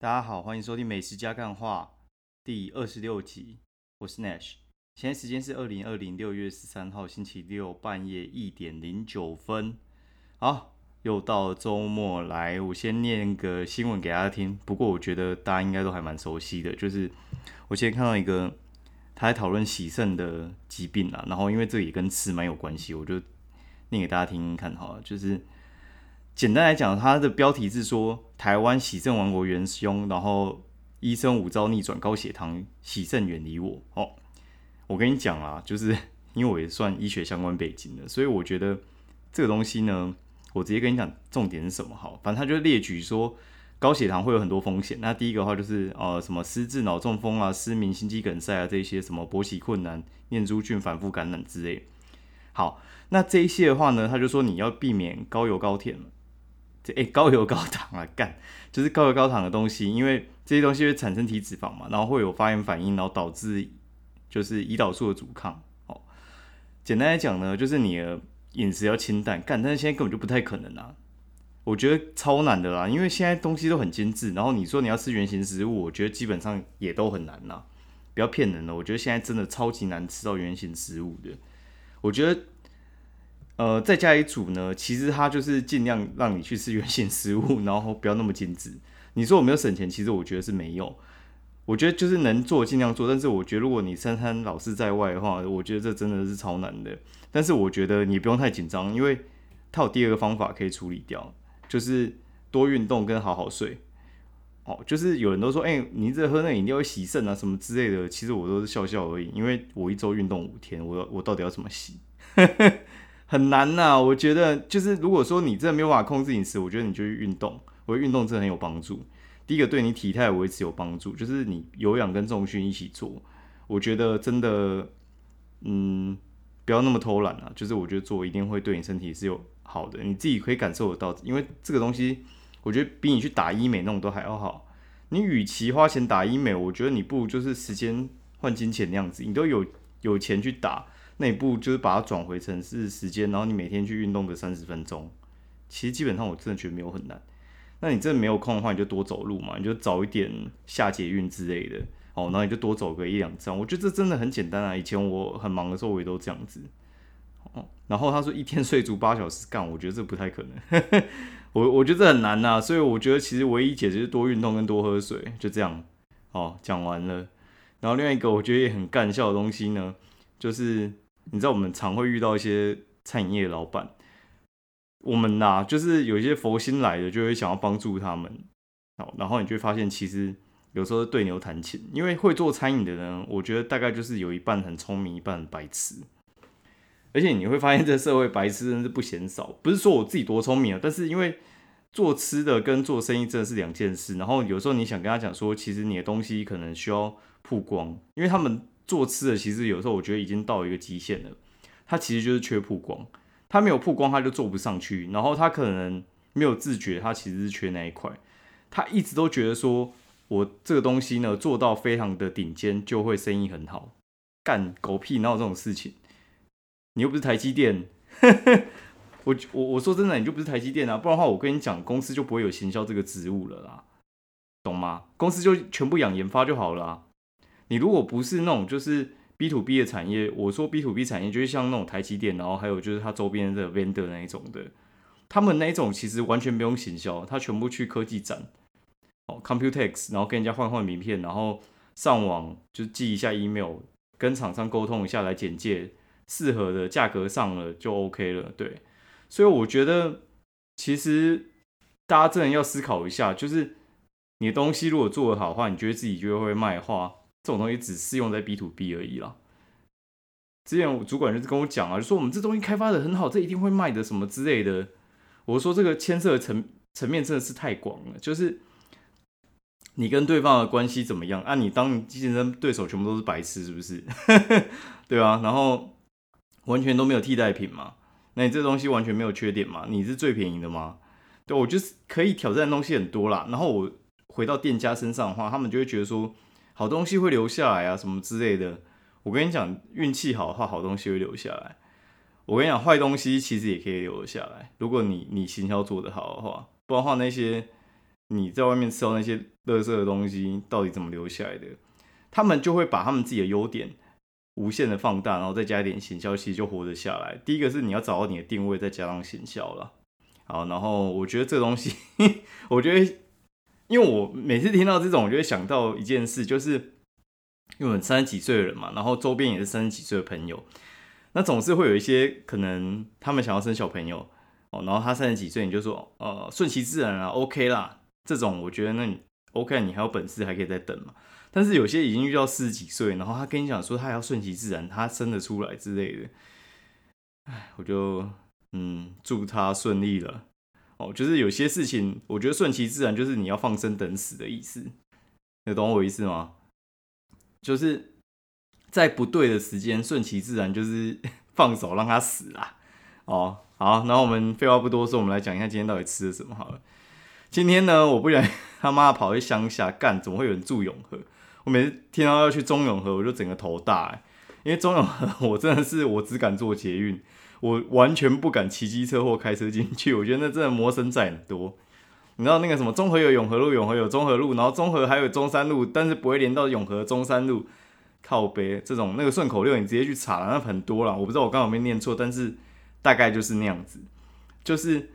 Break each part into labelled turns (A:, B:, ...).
A: 大家好，欢迎收听《美食加干话》第二十六集，我是 Nash。现在时间是二零二零六月十三号星期六半夜一点零九分。好，又到周末，来，我先念个新闻给大家听。不过我觉得大家应该都还蛮熟悉的，就是我今天看到一个他在讨论喜肾的疾病啊，然后因为这也跟吃蛮有关系，我就念给大家听听看好了，就是。简单来讲，它的标题是说台湾喜肾王国元凶，然后医生五招逆转高血糖，喜肾远离我。哦，我跟你讲啊，就是 因为我也算医学相关背景的，所以我觉得这个东西呢，我直接跟你讲重点是什么好。反正他就列举说高血糖会有很多风险。那第一个话就是呃什么失智、脑中风啊、失明、心肌梗塞啊这些什么勃起困难、念珠菌反复感染之类。好，那这一些的话呢，他就说你要避免高油高甜哎，高油高糖啊，干，就是高油高糖的东西，因为这些东西会产生体脂肪嘛，然后会有发炎反应，然后导致就是胰岛素的阻抗。哦，简单来讲呢，就是你的饮食要清淡，干，但是现在根本就不太可能啊，我觉得超难的啦，因为现在东西都很精致，然后你说你要吃原形食物，我觉得基本上也都很难啦，不要骗人了，我觉得现在真的超级难吃到原形食物的，我觉得。呃，再加一组呢，其实它就是尽量让你去吃原形食物，然后不要那么精致。你说我没有省钱，其实我觉得是没有。我觉得就是能做尽量做，但是我觉得如果你三餐老是在外的话，我觉得这真的是超难的。但是我觉得你不用太紧张，因为它有第二个方法可以处理掉，就是多运动跟好好睡。哦，就是有人都说，哎，你这喝那饮料会洗肾啊什么之类的，其实我都是笑笑而已，因为我一周运动五天，我我到底要怎么洗？很难呐，我觉得就是如果说你真的没有办法控制饮食，我觉得你就去运动，我运动真的很有帮助。第一个对你体态维持有帮助，就是你有氧跟重训一起做，我觉得真的，嗯，不要那么偷懒啊。就是我觉得做一定会对你身体是有好的，你自己可以感受得到。因为这个东西，我觉得比你去打医美那种都还要好。你与其花钱打医美，我觉得你不如就是时间换金钱那样子，你都有有钱去打。那一步就是把它转回成是时间，然后你每天去运动个三十分钟，其实基本上我真的觉得没有很难。那你真的没有空的话，你就多走路嘛，你就早一点下捷运之类的，哦，然后你就多走个一两站。我觉得这真的很简单啊。以前我很忙的时候，我也都这样子。哦，然后他说一天睡足八小时干，我觉得这不太可能。我我觉得这很难呐，所以我觉得其实唯一解决是多运动跟多喝水，就这样。哦，讲完了。然后另外一个我觉得也很干笑的东西呢，就是。你知道我们常会遇到一些餐饮业老板，我们呐就是有一些佛心来的，就会想要帮助他们，好，然后你就会发现其实有时候对牛弹琴，因为会做餐饮的人，我觉得大概就是有一半很聪明，一半很白痴，而且你会发现这社会白痴真是不嫌少，不是说我自己多聪明啊，但是因为做吃的跟做生意真的是两件事，然后有时候你想跟他讲说，其实你的东西可能需要曝光，因为他们。做吃的其实有时候我觉得已经到一个极限了，他其实就是缺曝光，他没有曝光他就做不上去，然后他可能没有自觉，他其实是缺那一块，他一直都觉得说我这个东西呢做到非常的顶尖就会生意很好，干狗屁哪有这种事情？你又不是台积电，我我我说真的你就不是台积电啊，不然的话我跟你讲公司就不会有行销这个职务了啦，懂吗？公司就全部养研发就好了。你如果不是那种就是 B to B 的产业，我说 B to B 产业就是像那种台积电，然后还有就是它周边的 vendor 那一种的，他们那一种其实完全不用行销，他全部去科技展，哦，Computex，然后跟人家换换名片，然后上网就寄一下 email，跟厂商沟通一下来简介，适合的价格上了就 OK 了，对，所以我觉得其实大家真的要思考一下，就是你的东西如果做得好的话，你觉得自己就会卖的话。这种东西只适用在 B to B 而已啦。之前我主管就是跟我讲啊，就说我们这东西开发的很好，这一定会卖的什么之类的。我说这个牵涉的层层面真的是太广了，就是你跟对方的关系怎么样啊？你当竞争对手全部都是白痴是不是？对啊，然后完全都没有替代品嘛？那你这东西完全没有缺点嘛？你是最便宜的吗？对我就是可以挑战的东西很多啦。然后我回到店家身上的话，他们就会觉得说。好东西会留下来啊，什么之类的。我跟你讲，运气好的话，好东西会留下来。我跟你讲，坏东西其实也可以留下来。如果你你行销做得好的话，不然的话那些你在外面吃到那些垃圾的东西到底怎么留下来的？他们就会把他们自己的优点无限的放大，然后再加一点行销，其实就活得下来。第一个是你要找到你的定位，再加上行销了。好，然后我觉得这东西，我觉得，因为我每次听到这种，我就会想到一件事，就是因为我们三十几岁的人嘛，然后周边也是三十几岁的朋友，那总是会有一些可能他们想要生小朋友哦，然后他三十几岁，你就说呃顺其自然啊，OK 啦，这种我觉得那你 OK，你还有本事还可以再等嘛。但是有些已经遇到四十几岁，然后他跟你讲说他要顺其自然，他生得出来之类的，哎，我就。嗯，祝他顺利了。哦，就是有些事情，我觉得顺其自然就是你要放生等死的意思。你懂我意思吗？就是在不对的时间顺其自然，就是 放手让他死啦。哦，好，那我们废话不多说，我们来讲一下今天到底吃了什么好了。今天呢，我不然 他妈跑去乡下干，怎么会有人住永和？我每次听到要去中永和，我就整个头大，因为中永和 我真的是我只敢坐捷运。我完全不敢骑机车或开车进去，我觉得那真的魔神仔很多。你知道那个什么中和有永和路，永和有中和路，然后中和还有中山路，但是不会连到永和中山路。靠背这种那个顺口溜，你直接去查，那很多了。我不知道我刚好没念错，但是大概就是那样子。就是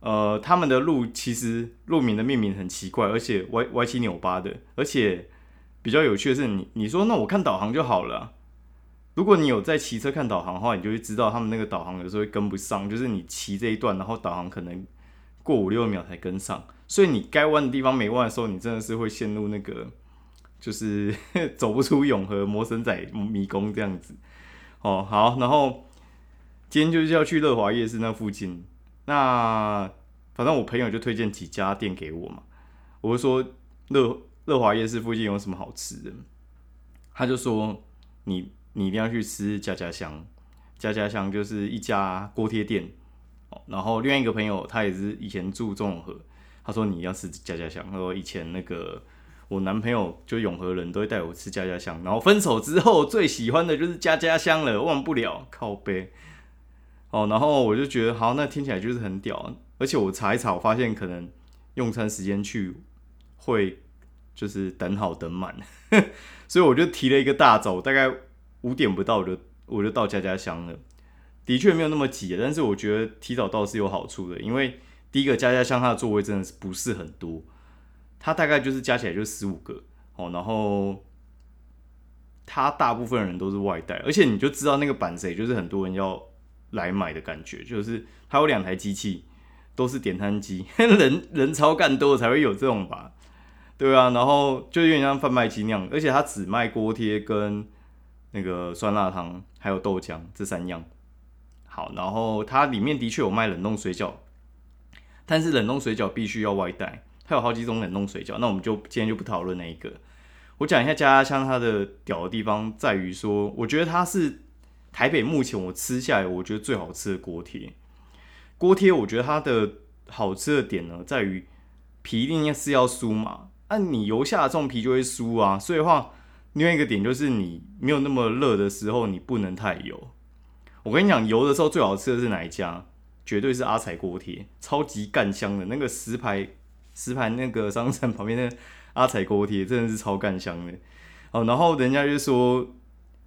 A: 呃，他们的路其实路名的命名很奇怪，而且歪歪七扭八的，而且比较有趣的是，你你说那我看导航就好了。如果你有在骑车看导航的话，你就会知道他们那个导航有时候会跟不上，就是你骑这一段，然后导航可能过五六秒才跟上，所以你该弯的地方没弯的时候，你真的是会陷入那个就是 走不出永和魔神仔迷宫这样子。哦，好，然后今天就是要去乐华夜市那附近，那反正我朋友就推荐几家店给我嘛，我就说乐乐华夜市附近有什么好吃的，他就说你。你一定要去吃家家香，家家香就是一家锅贴店哦。然后另外一个朋友他也是以前住中永和，他说你要吃家家香。他说以前那个我男朋友就永和人都会带我吃家家香，然后分手之后最喜欢的就是家家香了，忘不了，靠背哦。然后我就觉得好，那听起来就是很屌。而且我查一查，我发现可能用餐时间去会就是等好等满，所以我就提了一个大早，大概。五点不到我就我就到家家香了，的确没有那么挤，但是我觉得提早到是有好处的，因为第一个家家香它的座位真的是不是很多，它大概就是加起来就十五个哦，然后它大部分人都是外带，而且你就知道那个板谁就是很多人要来买的感觉，就是它有两台机器都是点餐机，人人超干多才会有这种吧，对啊，然后就有点像贩卖机那样，而且它只卖锅贴跟。那个酸辣汤还有豆浆这三样，好，然后它里面的确有卖冷冻水饺，但是冷冻水饺必须要外带，它有好几种冷冻水饺，那我们就今天就不讨论那一个。我讲一下家家香它的屌的地方在于说，我觉得它是台北目前我吃下来我觉得最好吃的锅贴。锅贴我觉得它的好吃的点呢，在于皮一定是要酥嘛，那你油下的这种皮就会酥啊，所以的话。另外一个点就是你没有那么热的时候，你不能太油。我跟你讲，油的时候最好吃的是哪一家？绝对是阿彩锅贴，超级干香的那个石牌石牌那个商城旁边的阿彩锅贴，真的是超干香的。哦，然后人家就说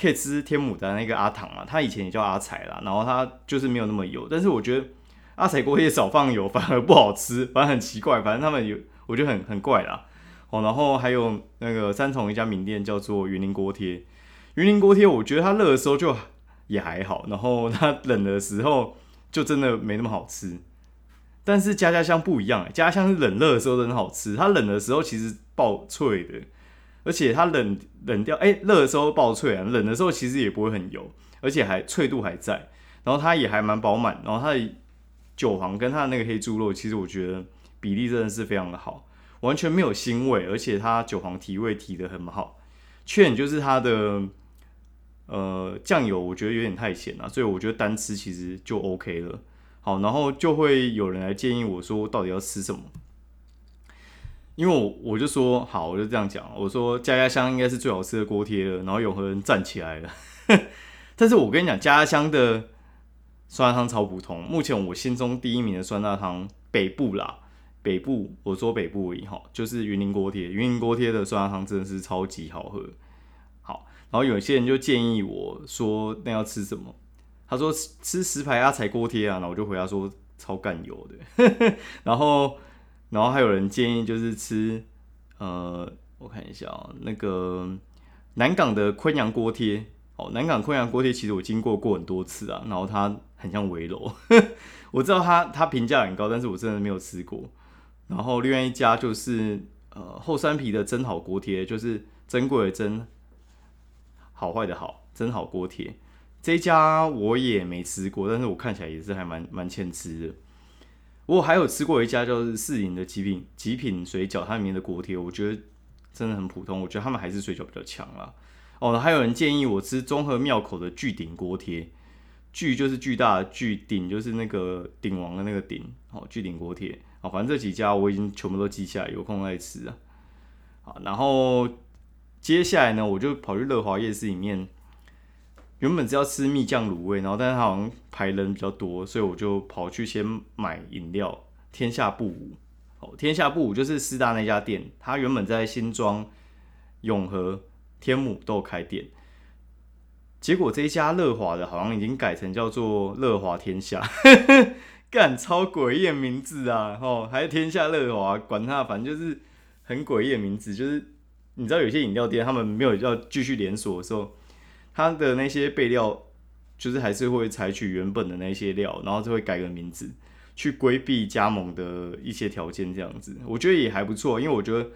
A: 可以吃天母的那个阿唐啊，他以前也叫阿彩啦，然后他就是没有那么油，但是我觉得阿彩锅贴少放油反而不好吃，反正很奇怪，反正他们有我觉得很很怪啦。哦，然后还有那个三重一家名店叫做云林锅贴，云林锅贴我觉得它热的时候就也还好，然后它冷的时候就真的没那么好吃。但是家家香不一样，家家香是冷热的时候很好吃，它冷的时候其实爆脆的，而且它冷冷掉，哎，热的时候爆脆啊，冷的时候其实也不会很油，而且还脆度还在，然后它也还蛮饱满，然后它的韭黄跟它的那个黑猪肉，其实我觉得比例真的是非常的好。完全没有腥味，而且它韭黄提味提的很好。缺点就是它的呃酱油，我觉得有点太咸了，所以我觉得单吃其实就 OK 了。好，然后就会有人来建议我说，到底要吃什么？因为我我就说好，我就这样讲，我说家家香应该是最好吃的锅贴了。然后永和人站起来了，但是我跟你讲，家家香的酸辣汤超普通。目前我心中第一名的酸辣汤，北部啦。北部，我说北部而已哈，就是云林锅贴，云林锅贴的酸辣汤真的是超级好喝。好，然后有些人就建议我说，那要吃什么？他说吃石牌阿财锅贴啊，然后我就回答说超干油的。然后，然后还有人建议就是吃，呃，我看一下啊，那个南港的昆阳锅贴。哦，南港昆阳锅贴其实我经过过很多次啊，然后它很像围楼，我知道它它评价很高，但是我真的没有吃过。然后另外一家就是呃后山皮的真好锅贴，就是珍贵的珍，好坏的好，真好锅贴。这一家我也没吃过，但是我看起来也是还蛮蛮欠吃的。我还有吃过一家就是四零的极品极品水饺，它里面的锅贴我觉得真的很普通，我觉得他们还是水饺比较强啦。哦，还有人建议我吃综合庙口的巨鼎锅贴，巨就是巨大的巨，鼎就是那个鼎王的那个鼎。哦，巨鼎锅贴。反正这几家我已经全部都记下来，有空再吃啊。好，然后接下来呢，我就跑去乐华夜市里面，原本是要吃蜜酱卤味，然后但是好像排人比较多，所以我就跑去先买饮料。天下布武，哦，天下布武就是师大那家店，它原本在新庄永和。天母都有开店，结果这一家乐华的好像已经改成叫做乐华天下，干超诡异的名字啊！哦，还是天下乐华，管他，反正就是很诡异的名字。就是你知道有些饮料店他们没有要继续连锁的时候，他的那些备料就是还是会采取原本的那些料，然后就会改个名字，去规避加盟的一些条件，这样子我觉得也还不错，因为我觉得。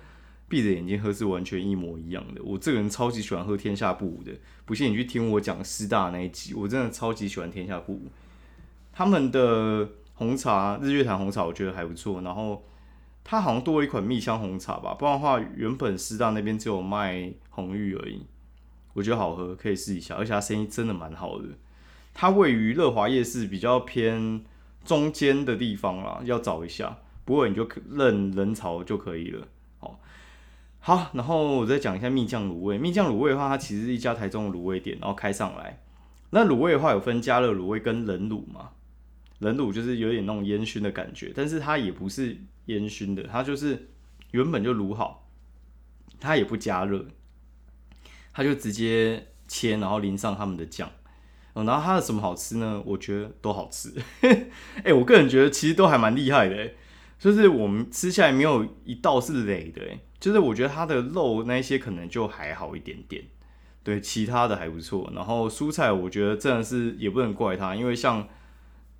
A: 闭着眼睛喝是完全一模一样的。我这个人超级喜欢喝天下布的，不信你去听我讲师大那一集，我真的超级喜欢天下布。他们的红茶日月潭红茶我觉得还不错，然后它好像多了一款蜜香红茶吧，不然的话原本师大那边只有卖红玉而已。我觉得好喝，可以试一下，而且它生意真的蛮好的。它位于乐华夜市比较偏中间的地方啦，要找一下，不过你就认人潮就可以了。好，然后我再讲一下蜜酱卤味。蜜酱卤味的话，它其实是一家台中的卤味店，然后开上来。那卤味的话有分加热卤味跟冷卤嘛？冷卤就是有点那种烟熏的感觉，但是它也不是烟熏的，它就是原本就卤好，它也不加热，它就直接切，然后淋上他们的酱。然后它的什么好吃呢？我觉得都好吃。哎，我个人觉得其实都还蛮厉害的，就是我们吃下来没有一道是累的，就是我觉得它的肉那些可能就还好一点点，对，其他的还不错。然后蔬菜我觉得真的是也不能怪它，因为像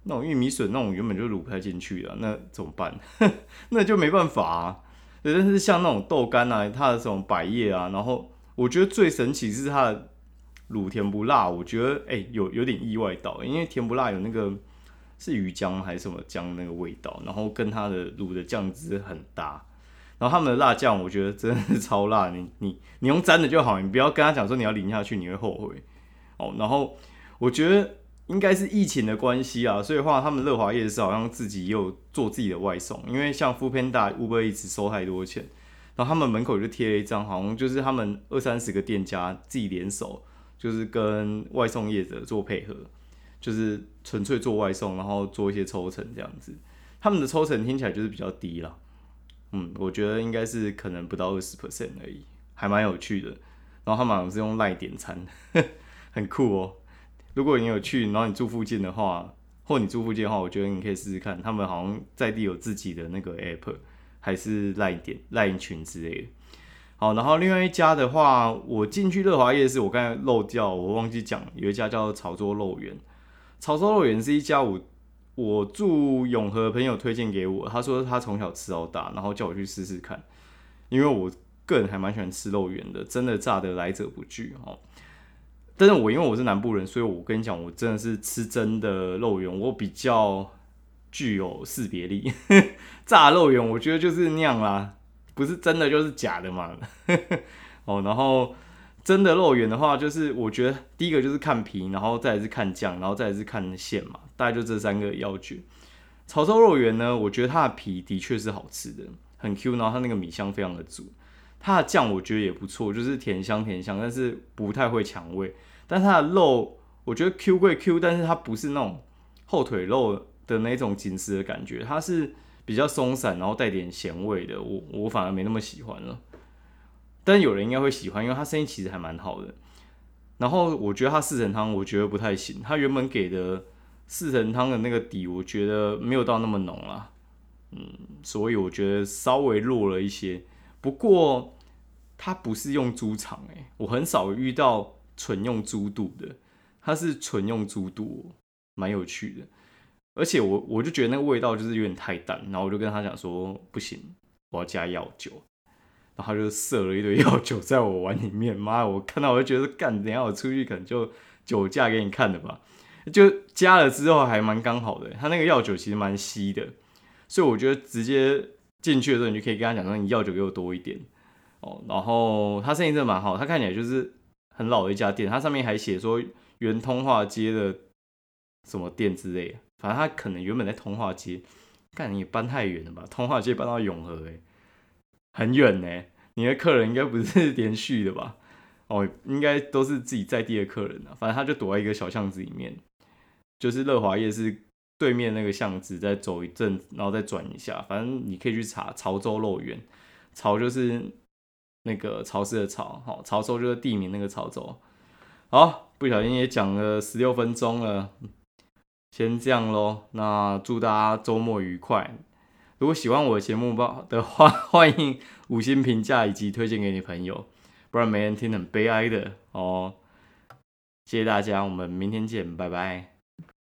A: 那种玉米笋那种原本就卤不太进去的，那怎么办？那就没办法啊。对，但是像那种豆干啊，它的这种百叶啊，然后我觉得最神奇是它的卤甜不辣，我觉得哎有有点意外到，因为甜不辣有那个是鱼浆还是什么浆那个味道，然后跟它的卤的酱汁很搭。然后他们的辣酱，我觉得真的是超辣。你你你用沾的就好，你不要跟他讲说你要淋下去，你会后悔哦。然后我觉得应该是疫情的关系啊，所以话他们乐华夜市好像自己也有做自己的外送，因为像 f o o Panda、Uber 一直收太多钱，然后他们门口就贴了一张，好像就是他们二三十个店家自己联手，就是跟外送业者做配合，就是纯粹做外送，然后做一些抽成这样子。他们的抽成听起来就是比较低了。嗯，我觉得应该是可能不到二十 percent 而已，还蛮有趣的。然后他们好像是用赖点餐，很酷哦。如果你有去，然后你住附近的话，或你住附近的话，我觉得你可以试试看。他们好像在地有自己的那个 app，还是赖点赖群之类的。好，然后另外一家的话，我进去乐华夜市，我刚才漏掉，我忘记讲，有一家叫潮州肉圆。潮州肉圆是一家我。我住永和，朋友推荐给我，他说他从小吃到大，然后叫我去试试看，因为我个人还蛮喜欢吃肉圆的，真的炸的来者不拒哈。但是我因为我是南部人，所以我跟你讲，我真的是吃真的肉圆，我比较具有识别力。炸肉圆我觉得就是那样啦，不是真的就是假的嘛。哦，然后。真的肉圆的话，就是我觉得第一个就是看皮，然后再是看酱，然后再是看馅嘛，大概就这三个要诀。潮州肉圆呢，我觉得它的皮的确是好吃的，很 Q，然后它那个米香非常的足，它的酱我觉得也不错，就是甜香甜香，但是不太会抢味。但它的肉我觉得 Q 归 Q，但是它不是那种后腿肉的那种紧实的感觉，它是比较松散，然后带点咸味的，我我反而没那么喜欢了。但有人应该会喜欢，因为它声音其实还蛮好的。然后我觉得它四神汤，我觉得不太行。它原本给的四神汤的那个底，我觉得没有到那么浓啦。嗯，所以我觉得稍微弱了一些。不过它不是用猪肠诶，我很少遇到纯用猪肚的，它是纯用猪肚，蛮有趣的。而且我我就觉得那个味道就是有点太淡，然后我就跟他讲说不行，我要加药酒，然后他就射了一堆药酒在我碗里面，妈，我看到我就觉得干，等下我出去可能就酒驾给你看的吧。就加了之后还蛮刚好的，他那个药酒其实蛮稀的，所以我觉得直接进去的时候你就可以跟他讲说你药酒给我多一点哦。然后他生意真的蛮好，他看起来就是很老的一家店，他上面还写说原通化街的什么店之类的。反正他可能原本在通化街，看你搬太远了吧？通化街搬到永和，哎，很远呢。你的客人应该不是连续的吧？哦，应该都是自己在地的客人啊。反正他就躲在一个小巷子里面，就是乐华夜市对面那个巷子，再走一阵，然后再转一下。反正你可以去查潮州肉圆，潮就是那个潮湿的潮，好，潮州就是地名那个潮州。好，不小心也讲了十六分钟了。先这样喽，那祝大家周末愉快。如果喜欢我的节目的话，欢迎五星评价以及推荐给你朋友，不然没人听很悲哀的哦。谢谢大家，我们明天见，拜拜。